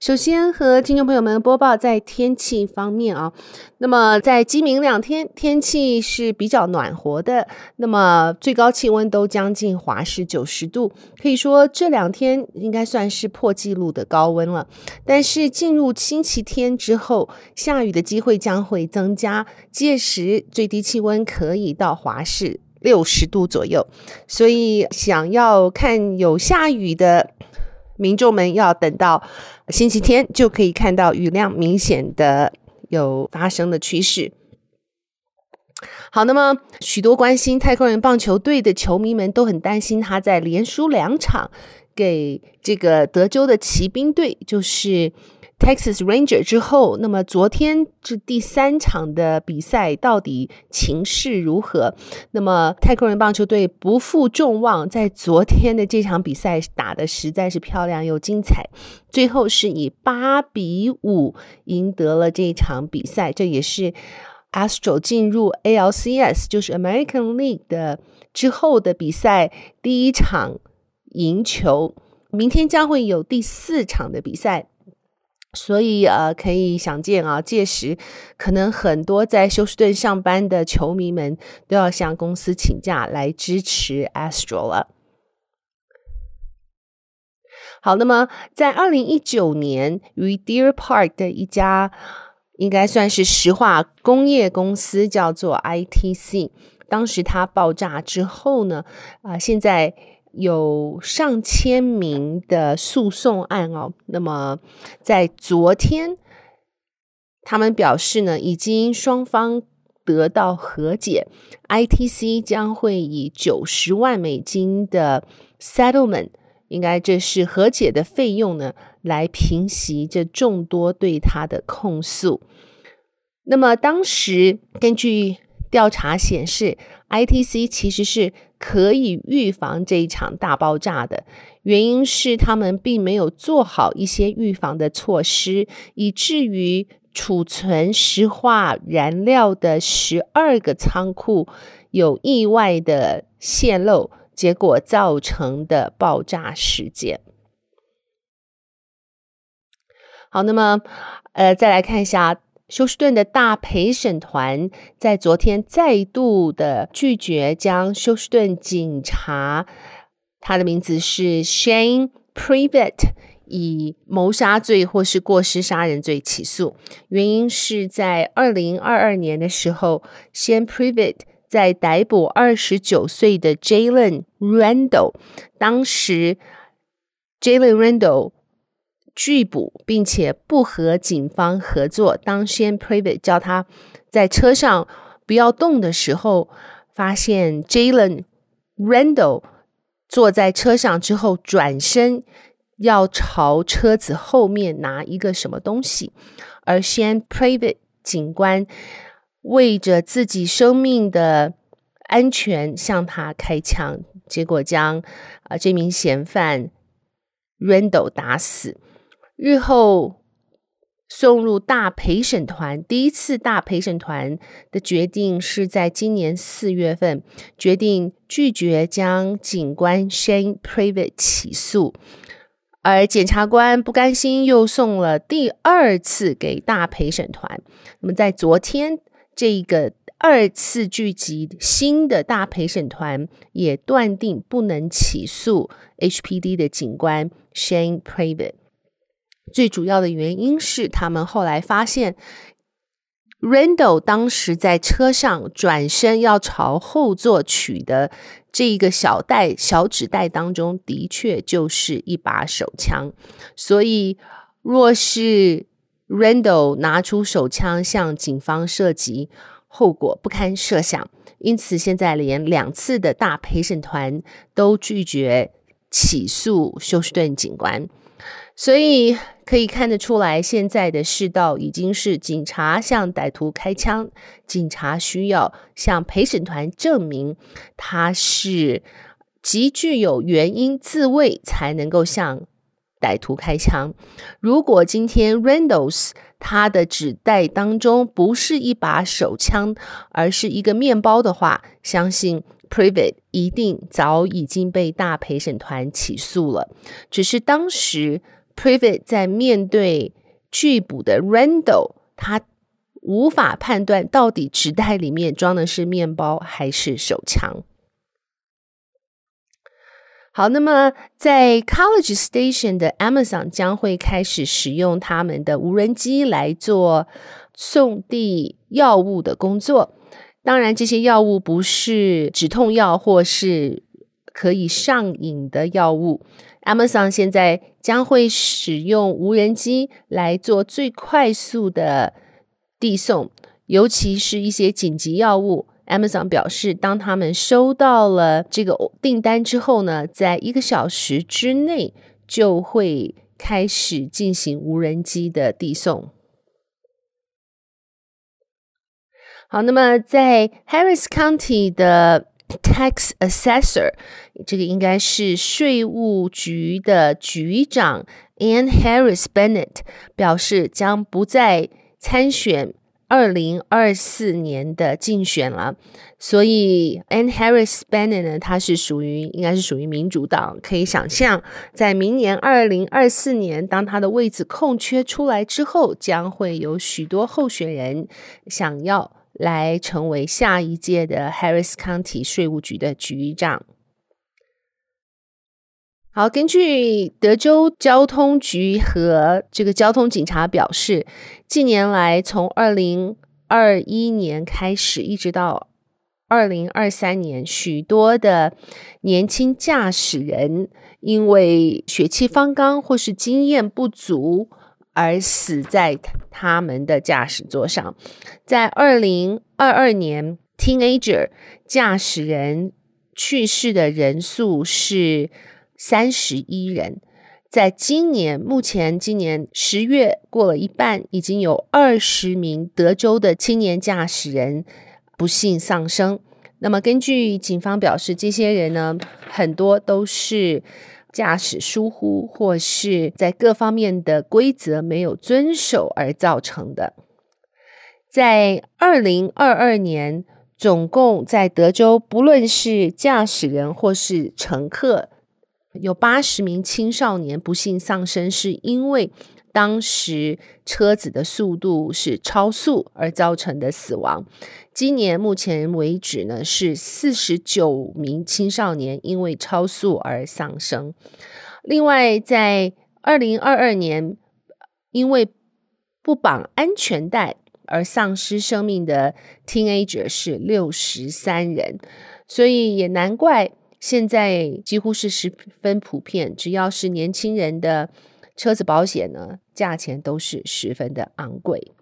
首先和听众朋友们播报在天气方面啊，那么在今明两天天气是比较暖和的，那么最高气温都将近华氏九十度，可以说这两天应该算是破纪录的高温了。但是进入星期天之后，下雨的机会将会增加，届时最低气温可以到华氏六十度左右，所以想要看有下雨的。民众们要等到星期天就可以看到雨量明显的有发生的趋势。好，那么许多关心太空人棒球队的球迷们都很担心，他在连输两场给这个德州的骑兵队，就是。Texas Ranger 之后，那么昨天这第三场的比赛到底情势如何？那么太空人棒球队不负众望，在昨天的这场比赛打得实在是漂亮又精彩，最后是以八比五赢得了这场比赛，这也是 Astro 进入 ALCS 就是 American League 的之后的比赛第一场赢球。明天将会有第四场的比赛。所以呃，可以想见啊，届时可能很多在休斯顿上班的球迷们都要向公司请假来支持 Astro 了。好，那么在二零一九年于 Deer Park 的一家应该算是石化工业公司叫做 ITC，当时它爆炸之后呢，啊、呃，现在。有上千名的诉讼案哦，那么在昨天，他们表示呢，已经双方得到和解，ITC 将会以九十万美金的 settlement，应该这是和解的费用呢，来平息这众多对他的控诉。那么当时根据调查显示，ITC 其实是。可以预防这一场大爆炸的原因是，他们并没有做好一些预防的措施，以至于储存石化燃料的十二个仓库有意外的泄漏，结果造成的爆炸事件。好，那么呃，再来看一下。休斯顿的大陪审团在昨天再度的拒绝将休斯顿警察，他的名字是 Shane Privet 以谋杀罪或是过失杀人罪起诉。原因是在二零二二年的时候，Shane Privett 在逮捕二十九岁的 Jalen Randall，当时 Jalen Randall。拒捕，并且不和警方合作。当 Shane Privett 叫他在车上不要动的时候，发现 Jalen Randall 坐在车上之后，转身要朝车子后面拿一个什么东西，而 Shane Privett 警官为着自己生命的安全向他开枪，结果将啊、呃、这名嫌犯 Randall 打死。日后送入大陪审团，第一次大陪审团的决定是在今年四月份，决定拒绝将警官 Shane Privett 起诉，而检察官不甘心，又送了第二次给大陪审团。那么在昨天，这个二次聚集新的大陪审团也断定不能起诉 HPD 的警官 Shane Privett。最主要的原因是，他们后来发现，Randall 当时在车上转身要朝后座取的这一个小袋、小纸袋当中，的确就是一把手枪。所以，若是 Randall 拿出手枪向警方射击，后果不堪设想。因此，现在连两次的大陪审团都拒绝起诉休斯顿警官。所以。可以看得出来，现在的世道已经是警察向歹徒开枪，警察需要向陪审团证明他是极具有原因自卫才能够向歹徒开枪。如果今天 Randall's 他的纸袋当中不是一把手枪，而是一个面包的话，相信。Privett 一定早已经被大陪审团起诉了，只是当时 Privett 在面对拒捕的 Randall，他无法判断到底纸袋里面装的是面包还是手枪。好，那么在 College Station 的 Amazon 将会开始使用他们的无人机来做送递药物的工作。当然，这些药物不是止痛药或是可以上瘾的药物。Amazon 现在将会使用无人机来做最快速的递送，尤其是一些紧急药物。Amazon 表示，当他们收到了这个订单之后呢，在一个小时之内就会开始进行无人机的递送。好，那么在 Harris County 的 Tax Assessor，这个应该是税务局的局长 Ann Harris Bennett 表示，将不再参选二零二四年的竞选了。所以 Ann Harris Bennett 呢，他是属于应该是属于民主党。可以想象，在明年二零二四年，当他的位置空缺出来之后，将会有许多候选人想要。来成为下一届的 Harris County 税务局的局长。好，根据德州交通局和这个交通警察表示，近年来从二零二一年开始，一直到二零二三年，许多的年轻驾驶人因为血气方刚或是经验不足。而死在他们的驾驶座上。在二零二二年，teenager 驾驶人去世的人数是三十一人。在今年，目前今年十月过了一半，已经有二十名德州的青年驾驶人不幸丧生。那么，根据警方表示，这些人呢，很多都是。驾驶疏忽，或是在各方面的规则没有遵守而造成的。在二零二二年，总共在德州，不论是驾驶人或是乘客，有八十名青少年不幸丧生，是因为当时车子的速度是超速而造成的死亡。今年目前为止呢，是四十九名青少年因为超速而丧生。另外，在二零二二年，因为不绑安全带而丧失生命的 teenager 是六十三人，所以也难怪现在几乎是十分普遍，只要是年轻人的车子保险呢，价钱都是十分的昂贵。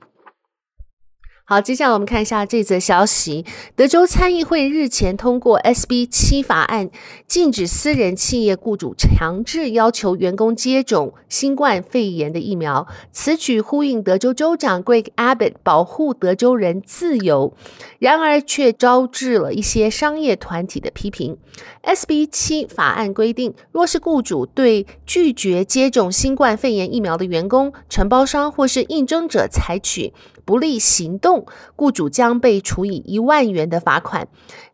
好，接下来我们看一下这则消息。德州参议会日前通过 SB 七法案，禁止私人企业雇主强制要求员工接种新冠肺炎的疫苗。此举呼应德州州长 Greg Abbott 保护德州人自由，然而却招致了一些商业团体的批评。SB 七法案规定，若是雇主对拒绝接种新冠肺炎疫苗的员工、承包商或是应征者采取不利行动，雇主将被处以一万元的罚款。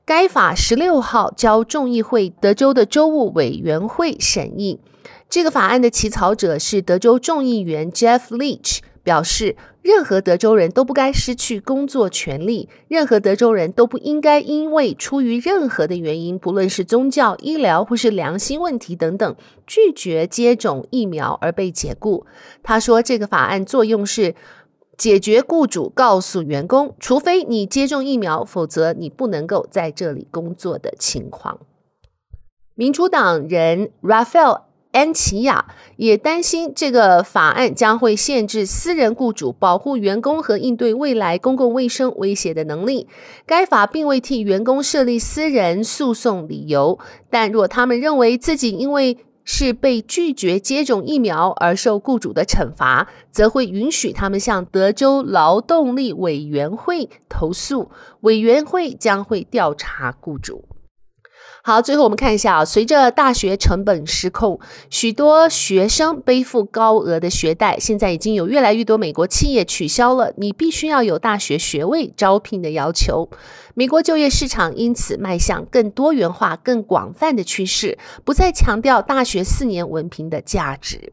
该法十六号交众议会德州的州务委员会审议。这个法案的起草者是德州众议员 Jeff Leach，表示任何德州人都不该失去工作权利，任何德州人都不应该因为出于任何的原因，不论是宗教、医疗或是良心问题等等，拒绝接种疫苗而被解雇。他说，这个法案作用是。解决雇主告诉员工，除非你接种疫苗，否则你不能够在这里工作的情况。民主党人 Raphael 安琪亚也担心这个法案将会限制私人雇主保护员工和应对未来公共卫生威胁的能力。该法并未替员工设立私人诉讼理由，但若他们认为自己因为是被拒绝接种疫苗而受雇主的惩罚，则会允许他们向德州劳动力委员会投诉，委员会将会调查雇主。好，最后我们看一下啊，随着大学成本失控，许多学生背负高额的学贷，现在已经有越来越多美国企业取消了你必须要有大学学位招聘的要求。美国就业市场因此迈向更多元化、更广泛的趋势，不再强调大学四年文凭的价值。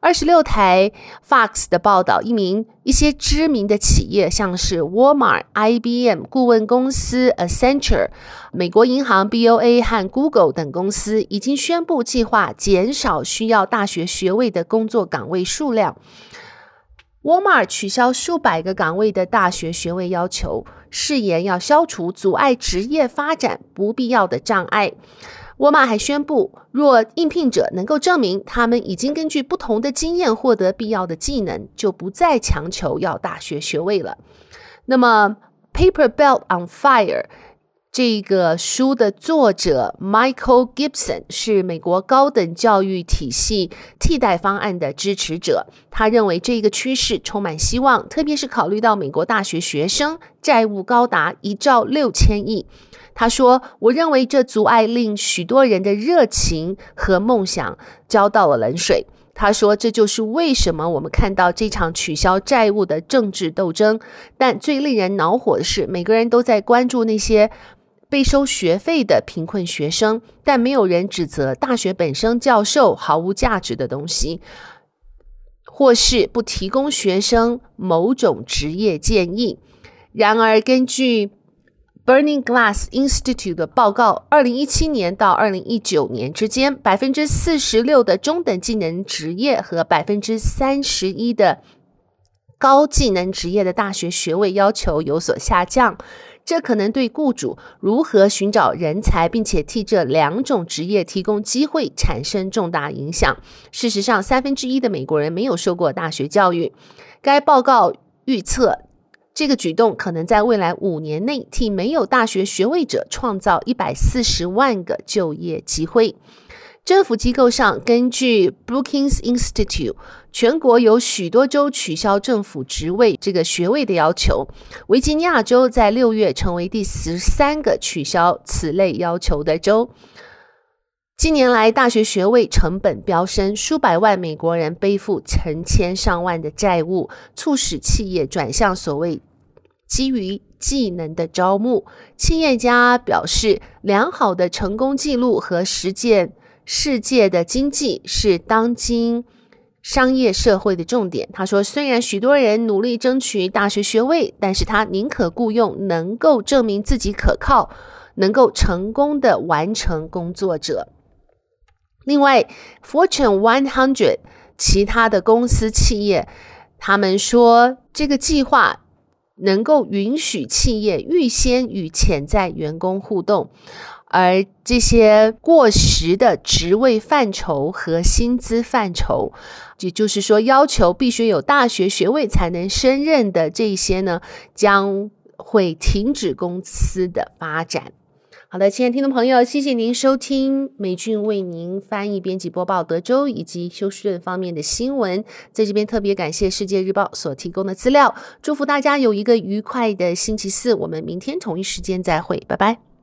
二十六台 Fox 的报道，一名一些知名的企业，像是 Walmart、IBM、顾问公司 Accenture、美国银行 BOA 和 Google 等公司，已经宣布计划减少需要大学学位的工作岗位数量。wama 取消数百个岗位的大学学位要求，誓言要消除阻碍职业发展不必要的障碍。沃尔玛还宣布，若应聘者能够证明他们已经根据不同的经验获得必要的技能，就不再强求要大学学位了。那么，《Paper Belt on Fire》这个书的作者 Michael Gibson 是美国高等教育体系替代方案的支持者。他认为这个趋势充满希望，特别是考虑到美国大学学生债务高达一兆六千亿。他说：“我认为这阻碍令许多人的热情和梦想浇到了冷水。”他说：“这就是为什么我们看到这场取消债务的政治斗争。但最令人恼火的是，每个人都在关注那些被收学费的贫困学生，但没有人指责大学本身教授毫无价值的东西，或是不提供学生某种职业建议。然而，根据…… Burning Glass Institute 的报告，二零一七年到二零一九年之间，百分之四十六的中等技能职业和百分之三十一的高技能职业的大学学位要求有所下降。这可能对雇主如何寻找人才，并且替这两种职业提供机会产生重大影响。事实上，三分之一的美国人没有受过大学教育。该报告预测。这个举动可能在未来五年内替没有大学学位者创造一百四十万个就业机会。政府机构上，根据 Brookings Institute，全国有许多州取消政府职位这个学位的要求。维吉尼亚州在六月成为第十三个取消此类要求的州。近年来，大学学位成本飙升，数百万美国人背负成千上万的债务，促使企业转向所谓基于技能的招募。企业家表示，良好的成功记录和实践世界的经济是当今商业社会的重点。他说，虽然许多人努力争取大学学位，但是他宁可雇佣能够证明自己可靠、能够成功的完成工作者。另外，Fortune One Hundred 其他的公司企业，他们说这个计划能够允许企业预先与潜在员工互动，而这些过时的职位范畴和薪资范畴，也就是说要求必须有大学学位才能胜任的这些呢，将会停止公司的发展。好的，亲爱的听众朋友，谢谢您收听美俊为您翻译、编辑、播报德州以及休斯顿方面的新闻。在这边特别感谢《世界日报》所提供的资料，祝福大家有一个愉快的星期四。我们明天同一时间再会，拜拜。